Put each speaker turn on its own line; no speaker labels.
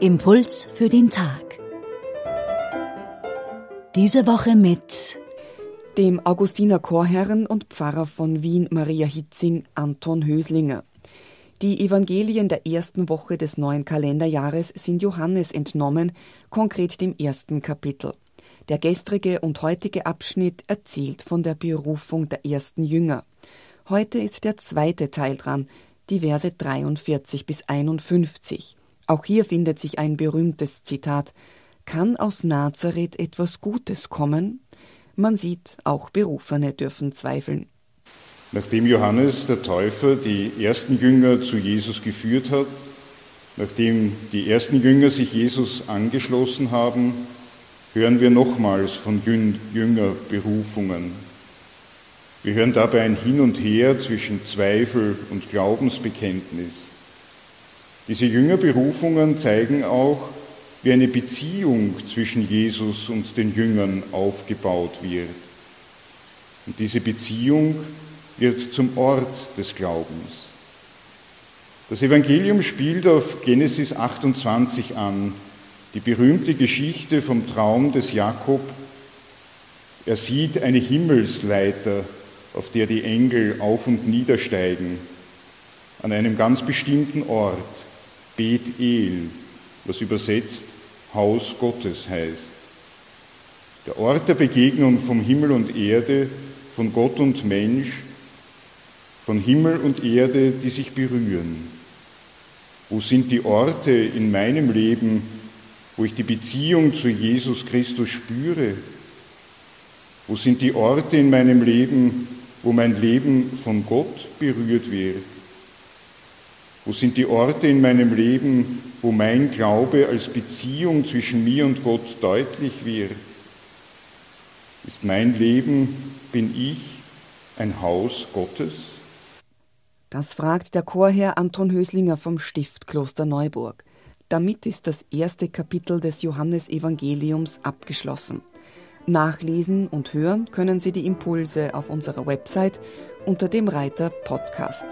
Impuls für den Tag. Diese Woche mit
dem Augustiner Chorherren und Pfarrer von Wien Maria Hitzing Anton Höslinger. Die Evangelien der ersten Woche des neuen Kalenderjahres sind Johannes entnommen, konkret dem ersten Kapitel. Der gestrige und heutige Abschnitt erzählt von der Berufung der ersten Jünger. Heute ist der zweite Teil dran, die Verse 43 bis 51. Auch hier findet sich ein berühmtes Zitat. Kann aus Nazareth etwas Gutes kommen? Man sieht, auch Berufene dürfen zweifeln.
Nachdem Johannes der Täufer die ersten Jünger zu Jesus geführt hat, nachdem die ersten Jünger sich Jesus angeschlossen haben, hören wir nochmals von Jüngerberufungen. Wir hören dabei ein Hin und Her zwischen Zweifel und Glaubensbekenntnis. Diese Jüngerberufungen zeigen auch, wie eine Beziehung zwischen Jesus und den Jüngern aufgebaut wird. Und diese Beziehung wird zum Ort des Glaubens. Das Evangelium spielt auf Genesis 28 an, die berühmte Geschichte vom Traum des Jakob. Er sieht eine Himmelsleiter, auf der die Engel auf und niedersteigen, an einem ganz bestimmten Ort, Bethel, was übersetzt Haus Gottes heißt. Der Ort der Begegnung vom Himmel und Erde, von Gott und Mensch, von Himmel und Erde, die sich berühren? Wo sind die Orte in meinem Leben, wo ich die Beziehung zu Jesus Christus spüre? Wo sind die Orte in meinem Leben, wo mein Leben von Gott berührt wird? Wo sind die Orte in meinem Leben, wo mein Glaube als Beziehung zwischen mir und Gott deutlich wird? Ist mein Leben, bin ich ein Haus Gottes?
Das fragt der Chorherr Anton Höslinger vom Stift Kloster Neuburg. Damit ist das erste Kapitel des Johannesevangeliums abgeschlossen. Nachlesen und hören können Sie die Impulse auf unserer Website unter dem Reiter Podcast.